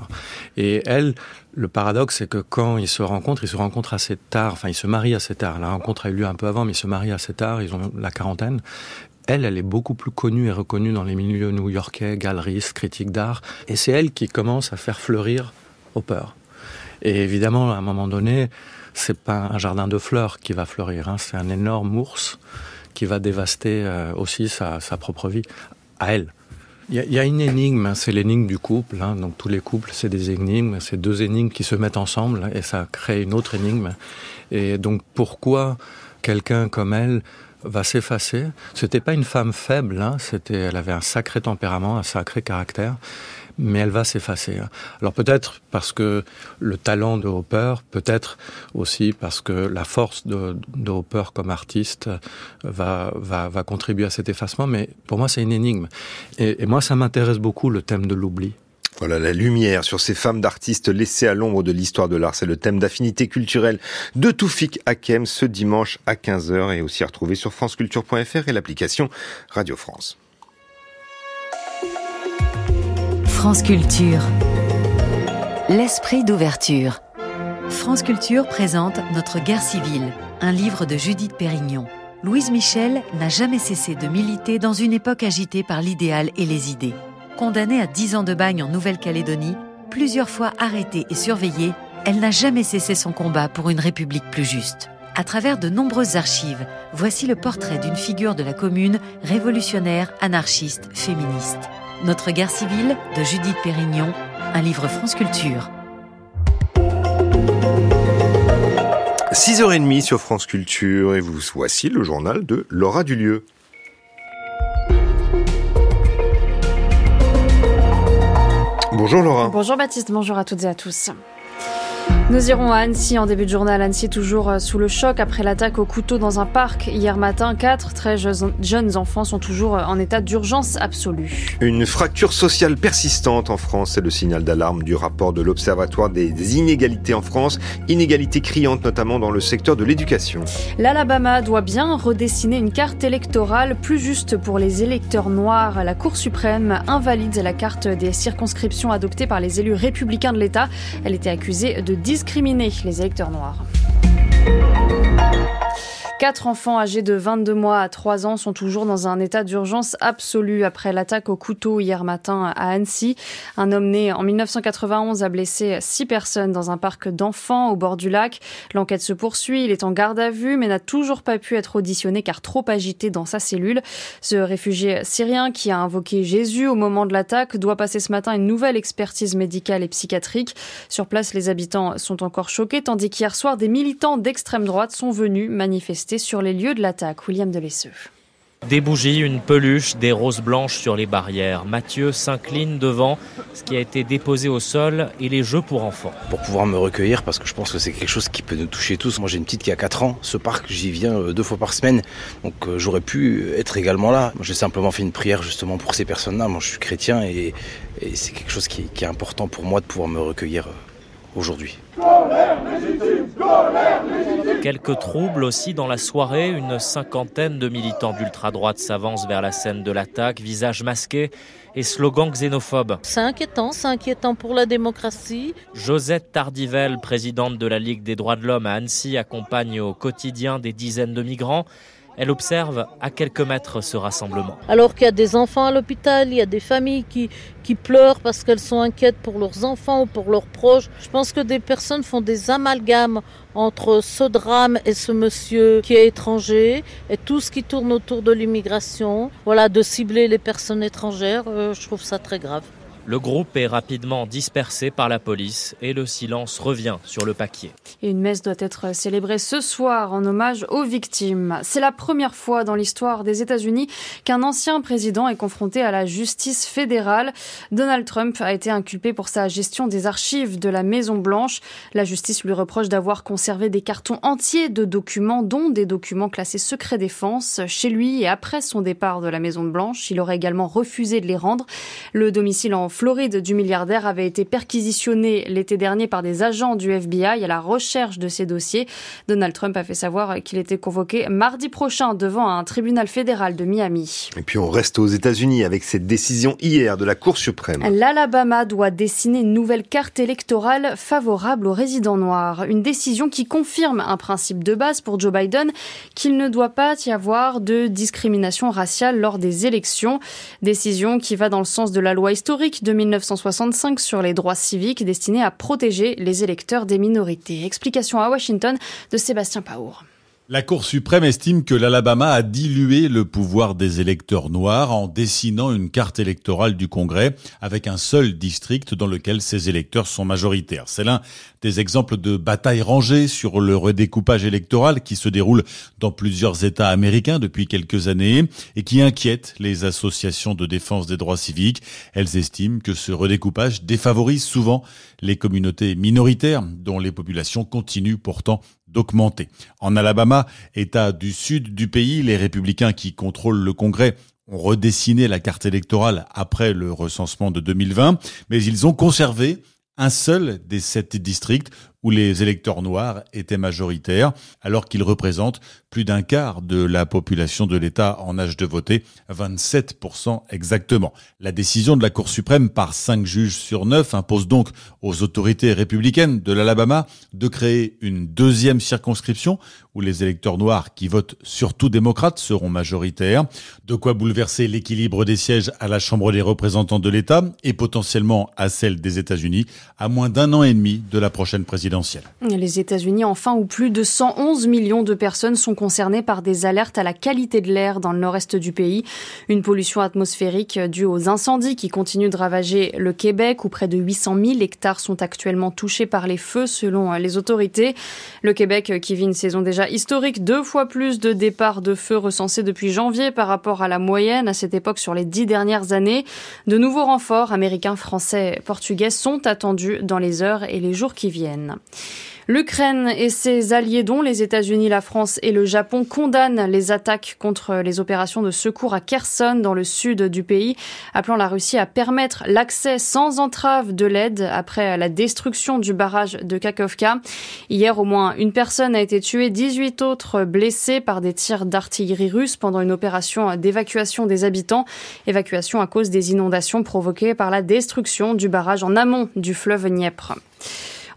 Et elle, le paradoxe, c'est que quand ils se rencontrent, ils se rencontrent assez tard, enfin ils se marient assez tard. La rencontre a eu lieu un peu avant, mais ils se marient assez tard, ils ont la quarantaine. Elle, elle est beaucoup plus connue et reconnue dans les milieux new-yorkais, galeristes, critiques d'art, et c'est elle qui commence à faire fleurir Hopper. Et évidemment, à un moment donné, c'est pas un jardin de fleurs qui va fleurir, hein, c'est un énorme ours qui va dévaster euh, aussi sa, propre vie à elle. Il y, y, a une énigme, hein, c'est l'énigme du couple. Hein, donc tous les couples, c'est des énigmes, c'est deux énigmes qui se mettent ensemble et ça crée une autre énigme. Et donc pourquoi quelqu'un comme elle va s'effacer? C'était pas une femme faible, hein, c'était, elle avait un sacré tempérament, un sacré caractère mais elle va s'effacer. Alors peut-être parce que le talent de Hopper, peut-être aussi parce que la force de, Hopper comme artiste va, va, contribuer à cet effacement, mais pour moi c'est une énigme. Et, moi ça m'intéresse beaucoup le thème de l'oubli. Voilà, la lumière sur ces femmes d'artistes laissées à l'ombre de l'histoire de l'art. C'est le thème d'affinité culturelle de Toufik Hakem ce dimanche à 15h et aussi à retrouver sur franceculture.fr et l'application Radio France. France Culture. L'esprit d'ouverture. France Culture présente Notre guerre civile, un livre de Judith Pérignon. Louise Michel n'a jamais cessé de militer dans une époque agitée par l'idéal et les idées. Condamnée à 10 ans de bagne en Nouvelle-Calédonie, plusieurs fois arrêtée et surveillée, elle n'a jamais cessé son combat pour une république plus juste. À travers de nombreuses archives, voici le portrait d'une figure de la commune révolutionnaire, anarchiste, féministe. Notre guerre civile de Judith Pérignon, un livre France Culture. 6h30 sur France Culture et vous voici le journal de Laura Dulieu. Bonjour Laura. Bonjour Baptiste, bonjour à toutes et à tous. Nous irons à Annecy en début de journal. Annecy toujours euh, sous le choc après l'attaque au couteau dans un parc. Hier matin, quatre très jeunes enfants sont toujours euh, en état d'urgence absolue. Une fracture sociale persistante en France, c'est le signal d'alarme du rapport de l'Observatoire des inégalités en France. Inégalités criantes notamment dans le secteur de l'éducation. L'Alabama doit bien redessiner une carte électorale plus juste pour les électeurs noirs. La Cour suprême invalide la carte des circonscriptions adoptée par les élus républicains de l'État. Elle était accusée de discriminer les électeurs noirs. Quatre enfants âgés de 22 mois à 3 ans sont toujours dans un état d'urgence absolue après l'attaque au couteau hier matin à Annecy. Un homme né en 1991 a blessé six personnes dans un parc d'enfants au bord du lac. L'enquête se poursuit, il est en garde à vue mais n'a toujours pas pu être auditionné car trop agité dans sa cellule. Ce réfugié syrien qui a invoqué Jésus au moment de l'attaque doit passer ce matin une nouvelle expertise médicale et psychiatrique. Sur place, les habitants sont encore choqués tandis qu'hier soir, des militants d'extrême droite sont venus manifester sur les lieux de l'attaque. William Delesseux. Des bougies, une peluche, des roses blanches sur les barrières. Mathieu s'incline devant ce qui a été déposé au sol et les jeux pour enfants. Pour pouvoir me recueillir, parce que je pense que c'est quelque chose qui peut nous toucher tous. Moi j'ai une petite qui a 4 ans. Ce parc, j'y viens euh, deux fois par semaine. Donc euh, j'aurais pu être également là. J'ai simplement fait une prière justement pour ces personnes-là. Moi je suis chrétien et, et c'est quelque chose qui, qui est important pour moi de pouvoir me recueillir euh, aujourd'hui. Quelques troubles aussi dans la soirée. Une cinquantaine de militants d'ultra-droite s'avancent vers la scène de l'attaque, visage masqué et slogan xénophobe. C'est inquiétant, c'est inquiétant pour la démocratie. Josette Tardivelle, présidente de la Ligue des droits de l'homme à Annecy, accompagne au quotidien des dizaines de migrants. Elle observe à quelques mètres ce rassemblement. Alors qu'il y a des enfants à l'hôpital, il y a des familles qui, qui pleurent parce qu'elles sont inquiètes pour leurs enfants ou pour leurs proches. Je pense que des personnes font des amalgames entre ce drame et ce monsieur qui est étranger et tout ce qui tourne autour de l'immigration. Voilà, de cibler les personnes étrangères, euh, je trouve ça très grave. Le groupe est rapidement dispersé par la police et le silence revient sur le paquier. Et une messe doit être célébrée ce soir en hommage aux victimes. C'est la première fois dans l'histoire des États-Unis qu'un ancien président est confronté à la justice fédérale. Donald Trump a été inculpé pour sa gestion des archives de la Maison Blanche. La justice lui reproche d'avoir conservé des cartons entiers de documents, dont des documents classés secret défense, chez lui et après son départ de la Maison Blanche. Il aurait également refusé de les rendre. Le domicile en Floride du milliardaire avait été perquisitionné l'été dernier par des agents du FBI à la recherche de ces dossiers. Donald Trump a fait savoir qu'il était convoqué mardi prochain devant un tribunal fédéral de Miami. Et puis on reste aux États-Unis avec cette décision hier de la Cour suprême. L'Alabama doit dessiner une nouvelle carte électorale favorable aux résidents noirs. Une décision qui confirme un principe de base pour Joe Biden qu'il ne doit pas y avoir de discrimination raciale lors des élections. Décision qui va dans le sens de la loi historique de 1965 sur les droits civiques destinés à protéger les électeurs des minorités. Explication à Washington de Sébastien Paour. La Cour suprême estime que l'Alabama a dilué le pouvoir des électeurs noirs en dessinant une carte électorale du Congrès avec un seul district dans lequel ces électeurs sont majoritaires. C'est l'un des exemples de batailles rangées sur le redécoupage électoral qui se déroule dans plusieurs États américains depuis quelques années et qui inquiète les associations de défense des droits civiques. Elles estiment que ce redécoupage défavorise souvent les communautés minoritaires dont les populations continuent pourtant d'augmenter. En Alabama, État du sud du pays, les républicains qui contrôlent le Congrès ont redessiné la carte électorale après le recensement de 2020, mais ils ont conservé un seul des sept districts où les électeurs noirs étaient majoritaires, alors qu'ils représentent plus d'un quart de la population de l'État en âge de voter, 27% exactement. La décision de la Cour suprême par cinq juges sur neuf impose donc aux autorités républicaines de l'Alabama de créer une deuxième circonscription où les électeurs noirs qui votent surtout démocrates seront majoritaires, de quoi bouleverser l'équilibre des sièges à la Chambre des représentants de l'État et potentiellement à celle des États-Unis à moins d'un an et demi de la prochaine Les États-Unis, enfin, où plus de 111 millions de personnes sont concernées par des alertes à la qualité de l'air dans le nord-est du pays. Une pollution atmosphérique due aux incendies qui continuent de ravager le Québec, où près de 800 000 hectares sont actuellement touchés par les feux, selon les autorités. Le Québec, qui vit une saison déjà historique, deux fois plus de départs de feux recensés depuis janvier par rapport à la moyenne à cette époque sur les dix dernières années. De nouveaux renforts américains, français, portugais sont attendus dans les heures et les jours qui viennent. L'Ukraine et ses alliés, dont les États-Unis, la France et le Japon, condamnent les attaques contre les opérations de secours à Kherson, dans le sud du pays, appelant la Russie à permettre l'accès sans entrave de l'aide après la destruction du barrage de Kakovka. Hier, au moins une personne a été tuée, 18 autres blessés par des tirs d'artillerie russe pendant une opération d'évacuation des habitants. Évacuation à cause des inondations provoquées par la destruction du barrage en amont du fleuve Dniepr.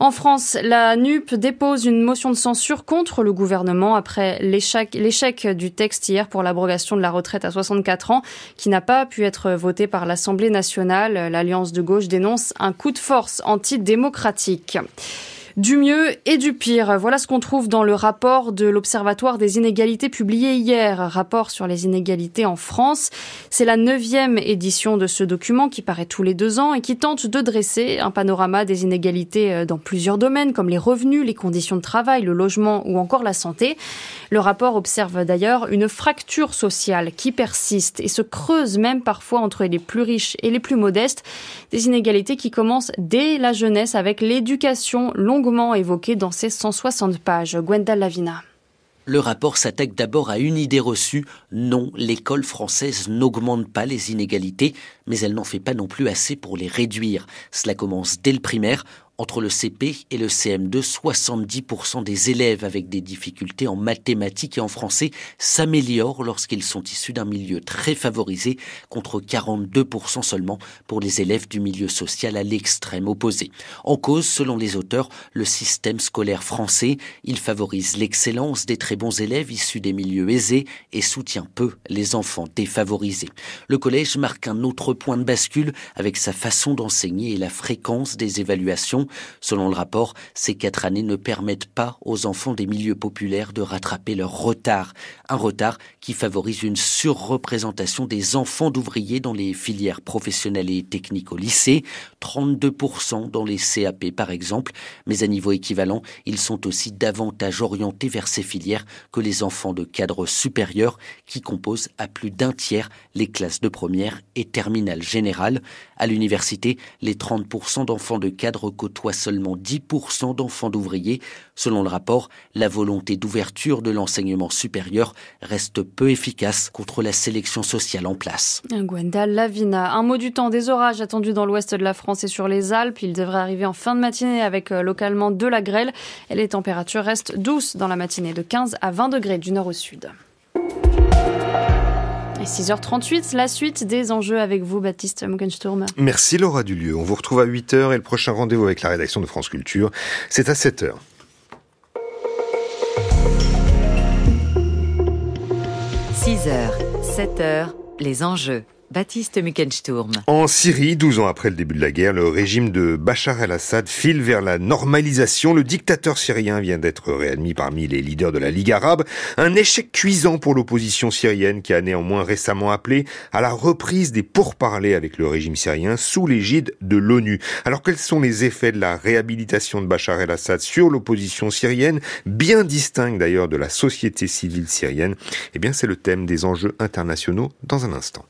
En France, la NUP dépose une motion de censure contre le gouvernement après l'échec du texte hier pour l'abrogation de la retraite à 64 ans qui n'a pas pu être voté par l'Assemblée nationale. L'Alliance de gauche dénonce un coup de force antidémocratique du mieux et du pire. Voilà ce qu'on trouve dans le rapport de l'Observatoire des inégalités publié hier, rapport sur les inégalités en France. C'est la neuvième édition de ce document qui paraît tous les deux ans et qui tente de dresser un panorama des inégalités euh, dans plusieurs domaines comme les revenus, les conditions de travail, le logement ou encore la santé. Le rapport observe d'ailleurs une fracture sociale qui persiste et se creuse même parfois entre les plus riches et les plus modestes, des inégalités qui commencent dès la jeunesse avec l'éducation longue longuement évoqué dans ces 160 pages. Gwenda Lavina. Le rapport s'attaque d'abord à une idée reçue. Non, l'école française n'augmente pas les inégalités, mais elle n'en fait pas non plus assez pour les réduire. Cela commence dès le primaire entre le CP et le CM2, 70% des élèves avec des difficultés en mathématiques et en français s'améliorent lorsqu'ils sont issus d'un milieu très favorisé, contre 42% seulement pour les élèves du milieu social à l'extrême opposé. En cause, selon les auteurs, le système scolaire français. Il favorise l'excellence des très bons élèves issus des milieux aisés et soutient peu les enfants défavorisés. Le collège marque un autre point de bascule avec sa façon d'enseigner et la fréquence des évaluations. Selon le rapport, ces quatre années ne permettent pas aux enfants des milieux populaires de rattraper leur retard. Un retard qui favorise une surreprésentation des enfants d'ouvriers dans les filières professionnelles et techniques au lycée, 32% dans les CAP par exemple, mais à niveau équivalent, ils sont aussi davantage orientés vers ces filières que les enfants de cadres supérieurs qui composent à plus d'un tiers les classes de première et terminale générale. À l'université, les 30% d'enfants de cadres côtoient seulement 10% d'enfants d'ouvriers. Selon le rapport, la volonté d'ouverture de l'enseignement supérieur reste peu efficace contre la sélection sociale en place. Gwenda Lavina, un mot du temps, des orages attendus dans l'ouest de la France et sur les Alpes. Ils devraient arriver en fin de matinée avec euh, localement de la grêle et les températures restent douces dans la matinée de 15 à 20 degrés du nord au sud. 6h38, la suite des enjeux avec vous, Baptiste Muggensturm. Merci Laura Dulieu. On vous retrouve à 8h et le prochain rendez-vous avec la rédaction de France Culture, c'est à 7h. 6h, 7h, les enjeux. Baptiste. En Syrie, 12 ans après le début de la guerre, le régime de Bachar el-Assad file vers la normalisation. Le dictateur syrien vient d'être réadmis parmi les leaders de la Ligue arabe. Un échec cuisant pour l'opposition syrienne qui a néanmoins récemment appelé à la reprise des pourparlers avec le régime syrien sous l'égide de l'ONU. Alors quels sont les effets de la réhabilitation de Bachar el-Assad sur l'opposition syrienne, bien distincte d'ailleurs de la société civile syrienne? Eh bien c'est le thème des enjeux internationaux dans un instant.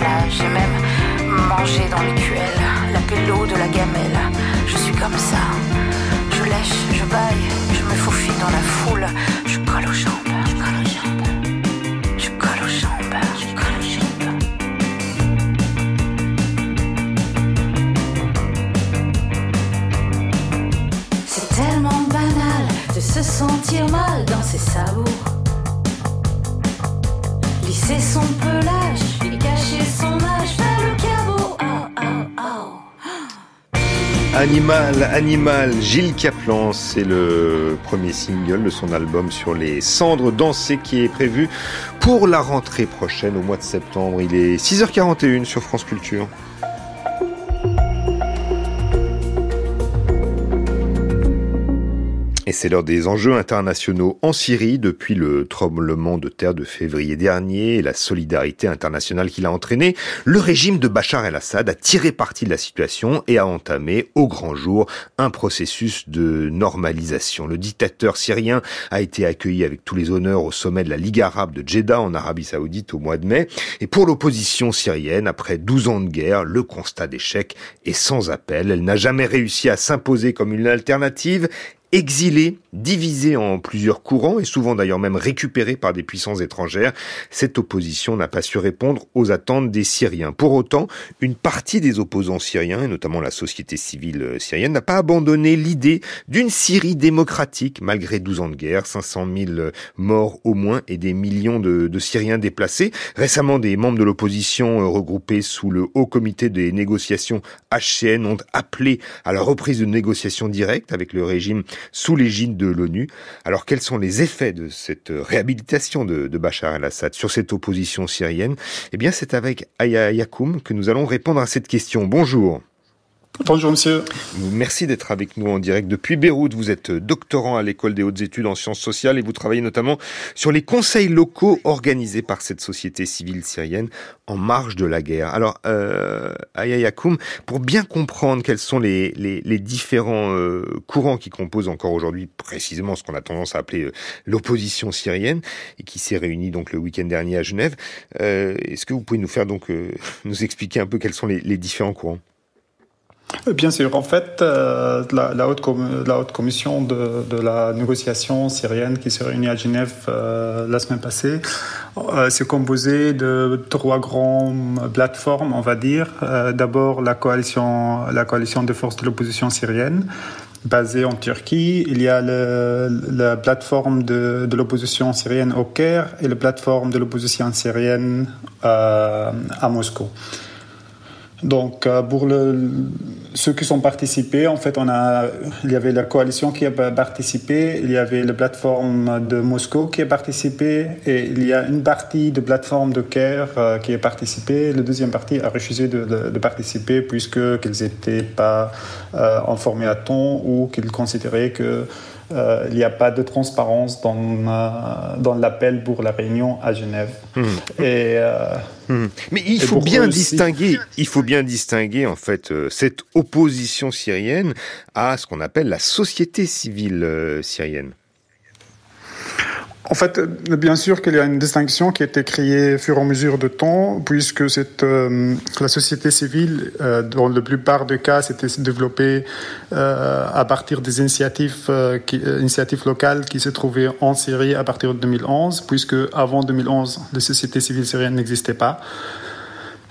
Et même manger dans l'écuelle, laver l'eau de la gamelle. Je suis comme ça. Je lèche, je baille, je me faufile dans la foule, je colle aux jambes, je colle aux jambes. Je colle aux jambes, je colle aux jambes. C'est tellement banal de se sentir mal dans ses sabots. Lisser son pelage Animal, Animal, Gilles Caplan, c'est le premier single de son album sur les cendres dansées qui est prévu pour la rentrée prochaine au mois de septembre. Il est 6h41 sur France Culture. C'est l'heure des enjeux internationaux en Syrie depuis le tremblement de terre de février dernier et la solidarité internationale qu'il a entraîné. Le régime de Bachar el-Assad a tiré parti de la situation et a entamé au grand jour un processus de normalisation. Le dictateur syrien a été accueilli avec tous les honneurs au sommet de la Ligue arabe de Jeddah en Arabie saoudite au mois de mai. Et pour l'opposition syrienne, après 12 ans de guerre, le constat d'échec est sans appel. Elle n'a jamais réussi à s'imposer comme une alternative exilée, divisée en plusieurs courants et souvent d'ailleurs même récupérée par des puissances étrangères, cette opposition n'a pas su répondre aux attentes des Syriens. Pour autant, une partie des opposants syriens, et notamment la société civile syrienne, n'a pas abandonné l'idée d'une Syrie démocratique malgré 12 ans de guerre, 500 000 morts au moins et des millions de, de Syriens déplacés. Récemment, des membres de l'opposition euh, regroupés sous le Haut Comité des négociations HCN ont appelé à la reprise de négociations directes avec le régime sous l'égide de l'ONU. Alors quels sont les effets de cette réhabilitation de, Bachar el-Assad sur cette opposition syrienne? Eh bien c'est avec Aya Yakoum que nous allons répondre à cette question. Bonjour. Bonjour monsieur. Merci d'être avec nous en direct depuis Beyrouth. Vous êtes doctorant à l'école des hautes études en sciences sociales et vous travaillez notamment sur les conseils locaux organisés par cette société civile syrienne en marge de la guerre. Alors, euh, Aya pour bien comprendre quels sont les, les, les différents euh, courants qui composent encore aujourd'hui précisément ce qu'on a tendance à appeler euh, l'opposition syrienne et qui s'est réunie donc le week-end dernier à Genève, euh, est-ce que vous pouvez nous faire donc euh, nous expliquer un peu quels sont les, les différents courants? Bien sûr, en fait, euh, la, haute la, haute commission de, la négociation syrienne qui s'est réunie à Genève euh, la semaine passée euh, s'est composée de trois grandes plateformes, on va dire. Euh, d'abord, la coalition, la coalition des forces de l'opposition syrienne basée en Turquie. Il y a la plateforme de, de l'opposition syrienne au Caire et la plateforme de l'opposition syrienne à Moscou. Donc, pour le, ceux qui sont participés, en fait, on a, il y avait la coalition qui a participé, il y avait la plateforme de Moscou qui a participé, et il y a une partie de plateforme de Caire euh, qui a participé. La deuxième partie a refusé de, participer puisque qu'ils n'étaient pas euh, informés à temps ou qu'ils considéraient que euh, il n'y a pas de transparence dans, euh, dans l'appel pour la réunion à Genève. Mmh. Et, euh, mmh. Mais il faut bien distinguer, il faut bien distinguer en fait cette opposition syrienne à ce qu'on appelle la société civile syrienne. En fait, bien sûr qu'il y a une distinction qui a été créée au fur et à mesure de temps, puisque euh, la société civile, euh, dans la plupart des cas, s'était développée euh, à partir des initiatives, euh, qui, initiatives locales qui se trouvaient en Syrie à partir de 2011, puisque avant 2011, la société civile syrienne n'existait pas.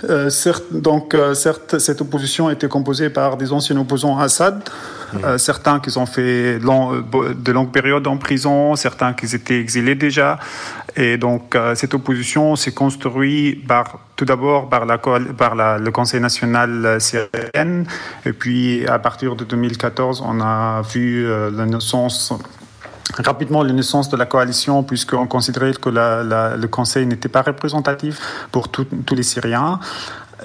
Euh, certes, donc, euh, certes, cette opposition était composée par des anciens opposants à Assad, mmh. euh, certains qui ont fait long, de longues périodes en prison, certains qui étaient exilés déjà. Et donc, cette opposition s'est construite par, tout d'abord par, la, par la, le Conseil national syrien. Et puis, à partir de 2014, on a vu la naissance rapidement la naissance de la coalition puisqu'on considérait que le Conseil n'était pas représentatif pour tous les Syriens.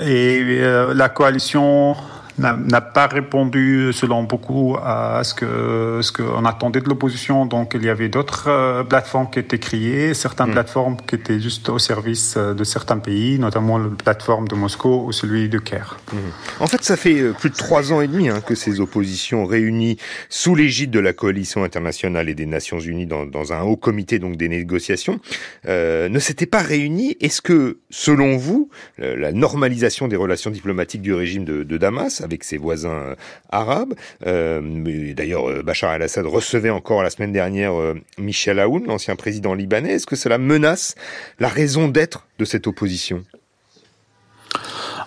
Et euh, la coalition n'a pas répondu, selon beaucoup, à ce que ce qu'on attendait de l'opposition. Donc, il y avait d'autres euh, plateformes qui étaient créées, certaines mmh. plateformes qui étaient juste au service euh, de certains pays, notamment la plateforme de Moscou ou celui de Caire. Mmh. En fait, ça fait euh, plus de trois ans et demi hein, que ces oppositions réunies sous l'égide de la coalition internationale et des Nations Unies dans, dans un haut comité donc des négociations euh, ne s'étaient pas réunies. Est-ce que, selon vous, la normalisation des relations diplomatiques du régime de, de Damas avec ses voisins euh, arabes. Euh, D'ailleurs, euh, Bachar el-Assad recevait encore la semaine dernière Michel Aoun, l'ancien président libanais. Est-ce que cela menace la raison d'être de cette opposition?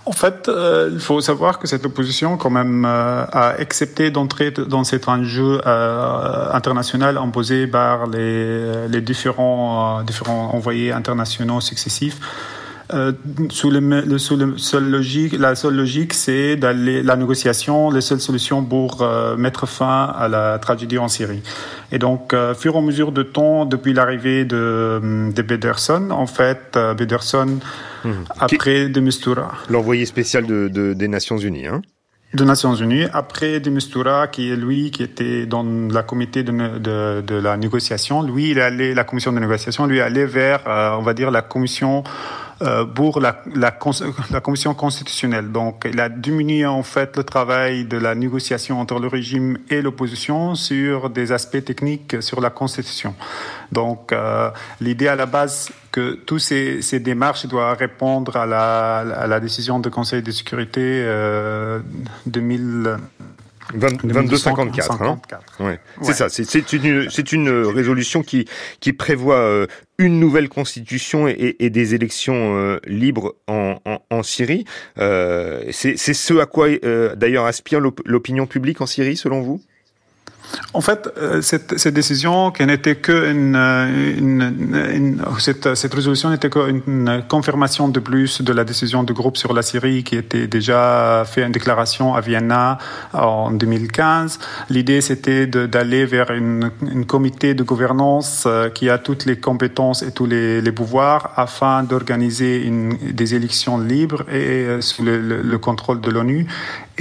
En fait, il faut savoir que cette opposition, quand même, a accepté d'entrer dans cet enjeu international imposé par les, différents envoyés internationaux successifs. Euh, sous, le, sous le seul logique, la seule logique, c'est d'aller la négociation, la seule solution pour euh, mettre fin à la tragédie en Syrie. Et donc, euh, fur et à mesure de temps, depuis l'arrivée de, de Bederson, en fait, euh, Bederson, mmh. après de Mistura. L'envoyé spécial de, de, des Nations Unies, hein des Nations Unies. Après de Mistura, qui est lui qui était dans la comité de, de, de la négociation, lui, il est allé, la commission de négociation, lui est allé vers, euh, on va dire, la commission euh, pour la, la, la, commission constitutionnelle. Donc, il a diminué en fait le travail de la négociation entre le régime et l'opposition sur des aspects techniques sur la constitution. Donc, euh, l'idée à la base que tous ces, ces, démarches doivent répondre à la, à la décision du Conseil de sécurité euh, 2000. 2254. Hein ouais. ouais. C'est ça. C'est une, une résolution qui, qui prévoit euh, une nouvelle constitution et, et des élections euh, libres en, en, en Syrie. Euh, c'est ce à quoi euh, d'ailleurs aspire l'opinion publique en Syrie, selon vous? En fait, euh, cette, décision, qui n'était que une, une, cette, résolution n'était qu'une confirmation de plus de la décision du groupe sur la Syrie qui était déjà fait une déclaration à Vienna en 2015. L'idée, c'était d'aller vers une, comité de gouvernance euh, qui a toutes les compétences et tous les, pouvoirs afin d'organiser des élections libres et euh, sous le contrôle de l'ONU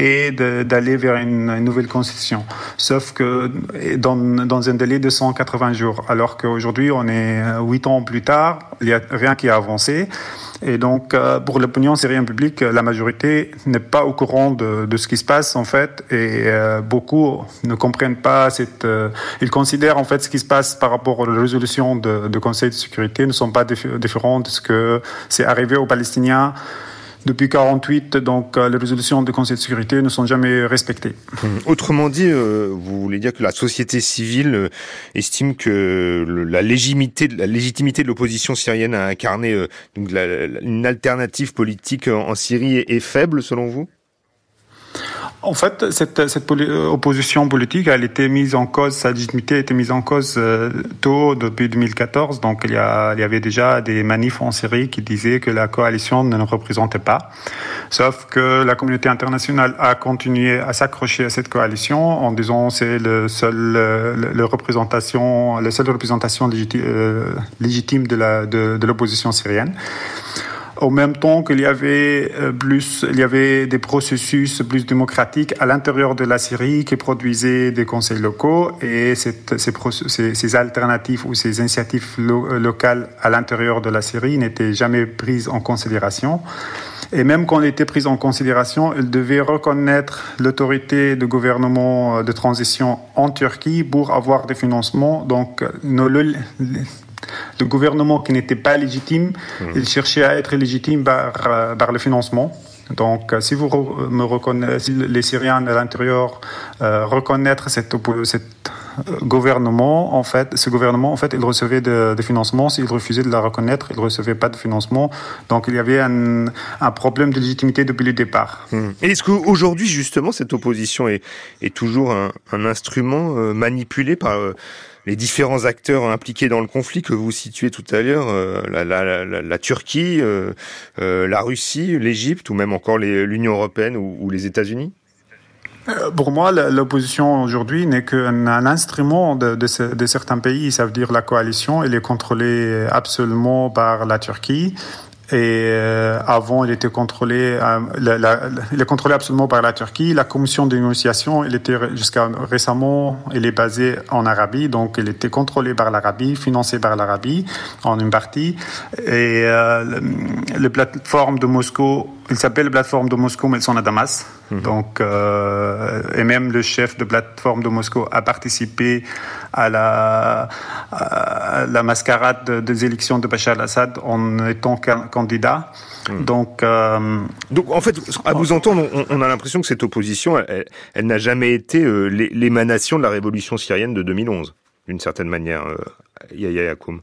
et d'aller vers une, nouvelle constitution. Sauf que dans, dans un délai de 180 jours, alors qu'aujourd'hui on est huit ans plus tard, il n'y a rien qui a avancé. Et donc, euh, pour l'opinion syrienne publique, la majorité n'est pas au courant de, de, ce qui se passe, en fait, et euh, beaucoup ne comprennent pas cette... Euh, ils considèrent, en fait, ce qui se passe par rapport aux résolutions de, de Conseil de sécurité ne sont pas différentes de ce que c'est arrivé aux Palestiniens depuis 48, donc euh, les résolutions du Conseil de sécurité ne sont jamais respectées. Hum. Autrement dit, euh, vous voulez dire que la société civile euh, estime que la légitimité, de l'opposition syrienne à incarner une alternative politique en Syrie est faible, selon vous? En fait, cette, cette euh, opposition politique, elle était mise en cause, sa légitimité été mise en cause euh, tôt, depuis 2014. Donc, il y, a, il y avait déjà des manifs en Syrie qui disaient que la coalition ne nous représentait pas. Sauf que la communauté internationale a continué à s'accrocher à cette coalition en disant c'est le seul, euh, le, représentation, la seule représentation légitime, légitime de la, de, de l'opposition syrienne au même temps qu'il y avait euh, plus, il y avait des processus plus démocratiques à l'intérieur de la Syrie qui produisaient des conseils locaux et ces, ces, alternatives ou ces initiatives locales à l'intérieur de la Syrie n'étaient jamais prises en considération. Et même quand elles étaient prises en considération, elles devaient reconnaître l'autorité de gouvernement euh, de transition en Turquie pour avoir des financements. Donc, nos, le gouvernement qui n'était pas légitime, mmh. il cherchait à être légitime par, euh, par le financement. Donc, euh, si vous me reconnaissez, les Syriens à l'intérieur euh, reconnaître cette, cette gouvernement, en fait, ce gouvernement, en fait, il recevait des de financements. S'il refusait de la reconnaître, il ne recevait pas de financement. Donc, il y avait un, un problème de légitimité depuis le départ. Mmh. Et est-ce qu'aujourd'hui, justement, cette opposition est, est toujours un, un instrument manipulé par les différents acteurs impliqués dans le conflit que vous situez tout à l'heure, euh, la, Turquie, euh, euh, la Russie, l'Égypte ou même encore l'Union européenne ou, les États-Unis? Pour moi, l'opposition aujourd'hui n'est qu'un instrument de, de, de, certains pays. Ça veut dire la coalition, elle est contrôlée absolument par la Turquie. Et euh, avant, il était contrôlé, euh, la, la, il est contrôlé absolument par la Turquie. La commission de négociation, il était jusqu'à récemment, elle est basée en Arabie, donc elle était contrôlée par l'Arabie, financée par l'Arabie en une partie. Et euh, les plateformes de Moscou il s'appelle plateforme de Moscou, mais ils sont à Damas. Mhm. Donc, euh, et même le chef de plateforme de Moscou a participé à la, à la mascarade des élections de Bachar al-Assad en étant candidat. Mhm. Donc, euh, donc, en fait, à vous entendre, on, a l'impression que cette opposition, elle, elle n'a jamais été euh, l'émanation de la révolution syrienne de 2011, d'une certaine manière, euh, Yahya Yakoum.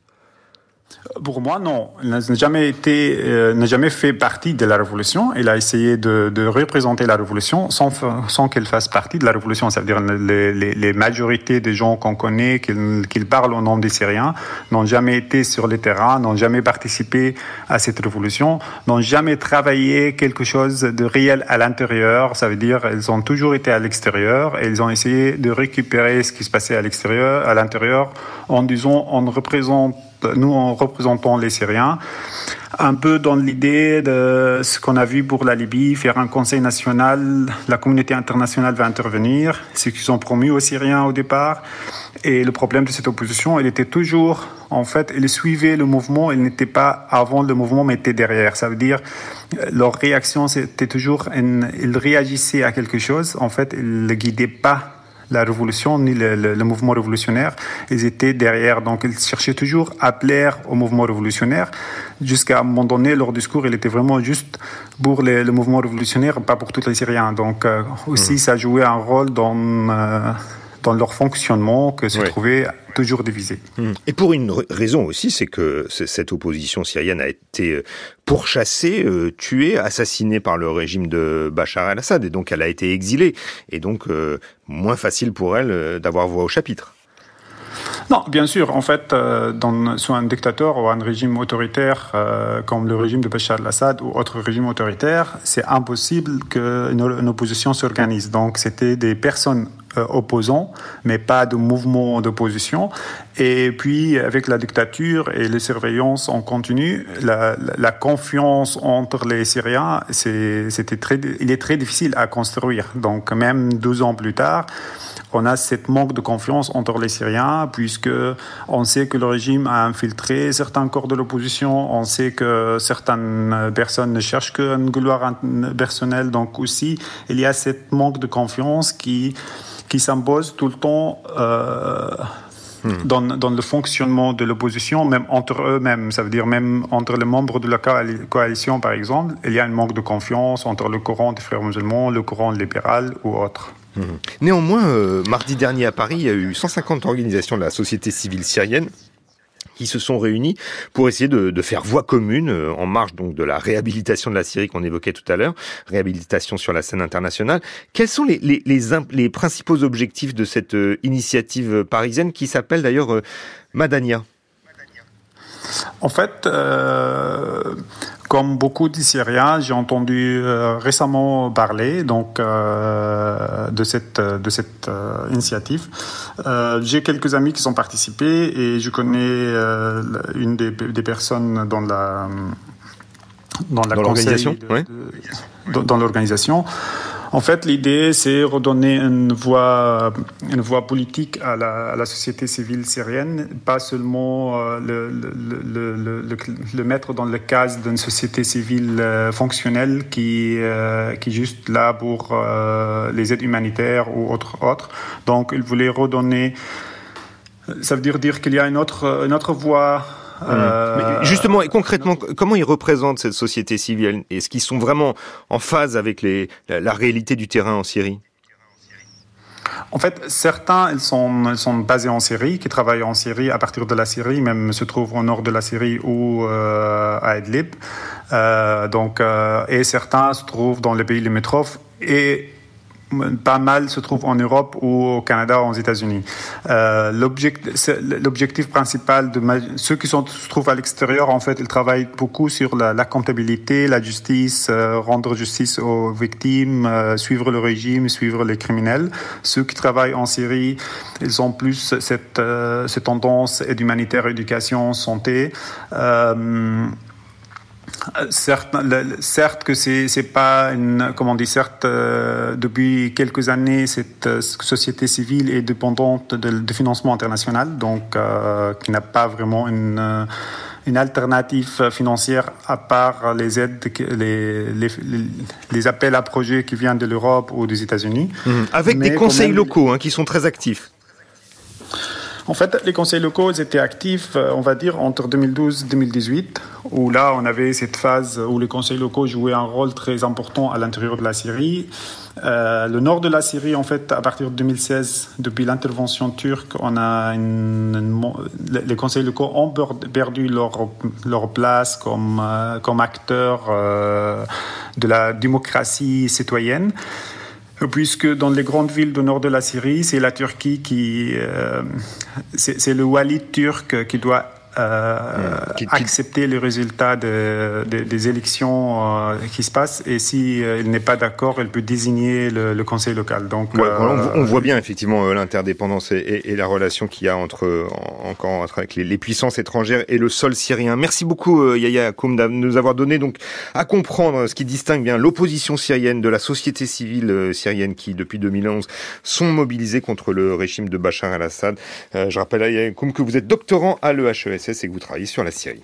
Pour moi, non. Il n'a jamais été, euh, n'a jamais fait partie de la révolution. Il a essayé de, de représenter la révolution sans, sans qu'elle fasse partie de la révolution. Ça veut dire les, les, les majorités des gens qu'on connaît, qu'ils parlent au nom des Syriens, n'ont jamais été sur le terrain, n'ont jamais participé à cette révolution, n'ont jamais travaillé quelque chose de réel à l'intérieur. Ça veut dire elles ont toujours été à l'extérieur et ils ont essayé de récupérer ce qui se passait à l'extérieur, à l'intérieur, en disant on représente nous en représentant les Syriens, un peu dans l'idée de ce qu'on a vu pour la Libye, faire un conseil national, la communauté internationale va intervenir, ce qu'ils ont promis aux Syriens au départ. Et le problème de cette opposition, elle était toujours, en fait, elle suivait le mouvement, elle n'était pas avant le mouvement, mais était derrière. Ça veut dire, leur réaction, c'était toujours, ils réagissaient à quelque chose, en fait, ils ne guidaient pas la révolution ni le, le, mouvement révolutionnaire. Ils étaient derrière, donc ils cherchaient toujours à plaire au mouvement révolutionnaire. Jusqu'à un moment donné, leur discours, il était vraiment juste pour le, le mouvement révolutionnaire, pas pour tous les Syriens. Donc euh, aussi, mmh. ça jouait un rôle dans euh, dans leur fonctionnement que se oui. trouvaient toujours divisés. Mmh. Et pour une raison aussi, c'est que cette opposition syrienne a été euh, pourchassée, euh, tuée, assassinée par le régime de Bachar el-Assad, et donc elle a été exilée, et donc euh, moins facile pour elle d'avoir voix au chapitre. Non, bien sûr. En fait, euh, dans, soit un dictateur ou un régime autoritaire euh, comme le régime de Bachar al-Assad ou autre régime autoritaire, c'est impossible qu'une une opposition s'organise. Donc, c'était des personnes opposants, mais pas de mouvement d'opposition. Et puis, avec la dictature et les surveillances en continu, la, confiance entre les Syriens, c'était très, il est très difficile à construire. Donc, même 12 ans plus tard, on a cette manque de confiance entre les Syriens, puisque on sait que le régime a infiltré certains corps de l'opposition, on sait que certaines personnes ne cherchent qu'une gloire personnelle, donc aussi il y a cette manque de confiance qui qui s'impose tout le temps. Euh, hmm. dans, dans, le fonctionnement de l'opposition, même entre eux-mêmes. Ça veut dire même entre les membres de la coalition, par exemple, il y a un manque de confiance entre le courant des frères musulmans, le courant libéral ou autre. Mhm. Néanmoins, euh, mardi dernier à Paris, il y a eu 150 organisations de la société civile syrienne qui se sont réunies pour essayer de, faire voix commune euh, en marge donc de la réhabilitation de la Syrie qu'on évoquait tout à l'heure, réhabilitation sur la scène internationale. Quels sont les, principaux objectifs de cette euh, initiative parisienne qui s'appelle d'ailleurs Madania? En fait, comme beaucoup de Syriens, j'ai entendu euh, récemment parler donc euh, de cette de cette euh, initiative. j'ai quelques amis qui sont participés et je connais une des, des, personnes dans la dans l'organisation, dans l'organisation. En fait, l'idée, c'est redonner une voix, une voix politique à la, à la société civile syrienne, pas seulement euh, le, le, le, le, mettre dans le cadre d'une société civile euh, fonctionnelle qui, euh, qui est juste là pour les aides humanitaires ou autre, autre. Donc, il voulait redonner. Ça veut dire, dire qu'il y a une autre, une autre voie euh, justement, et concrètement, comment ils représentent cette société civile? Est-ce qu'ils sont vraiment en phase avec les, la, réalité du terrain en Syrie? En fait, certains, ils sont, ils sont basés en Syrie, qui travaillent en Syrie, à partir de la Syrie, même se trouvent au nord de la Syrie ou euh, à Idlib. Euh, donc, euh, et certains se trouvent dans les pays limitrophes et pas mal se trouve en Europe ou au Canada ou aux États-Unis. Euh, L'objectif principal de ceux qui se trouvent à l'extérieur, en fait, ils travaillent beaucoup sur la, la comptabilité, la justice, euh, rendre justice aux victimes, euh, suivre le régime, suivre les criminels. Ceux qui travaillent en Syrie, ils ont plus cette, cette tendance aide humanitaire, éducation, santé. Certes, certes que c'est c'est pas une comment on dit certes euh, depuis quelques années cette euh, société civile est dépendante de, financement international donc euh, qui n'a pas vraiment une une alternative financière à part les aides, les, les, les appels à projets qui viennent de l'Europe ou des États-Unis. Mmh. Avec des conseils locaux hein, qui sont très actifs. En fait, les conseils locaux étaient actifs, euh, on va dire, entre 2012 et 2018, où là, on avait cette phase où les conseils locaux jouaient un rôle très important à l'intérieur de la Syrie. Euh, le nord de la Syrie, en fait, à partir de 2016, depuis l'intervention turque, on a une, les conseils locaux ont perdu leur, leur place comme, euh, comme acteurs de la démocratie citoyenne puisque dans les grandes villes du nord de la Syrie, c'est la Turquie qui, euh, c'est le Walid turc qui doit euh, accepter les résultats de, des élections euh, qui se passent et si euh, il n'est pas d'accord, elle peut désigner le, le conseil local. Donc on, voit bien effectivement l'interdépendance et, et, la relation qu'il y a entre encore avec les, les, puissances étrangères et le sol syrien. Merci beaucoup Yaya Koum de nous avoir donné donc à comprendre ce qui distingue bien l'opposition syrienne de la société civile syrienne qui depuis 2011 sont mobilisées contre le régime de Bachar el-Assad. je rappelle à Yaya Koum que vous êtes doctorant à l'EHES et que vous travaillez sur la Syrie.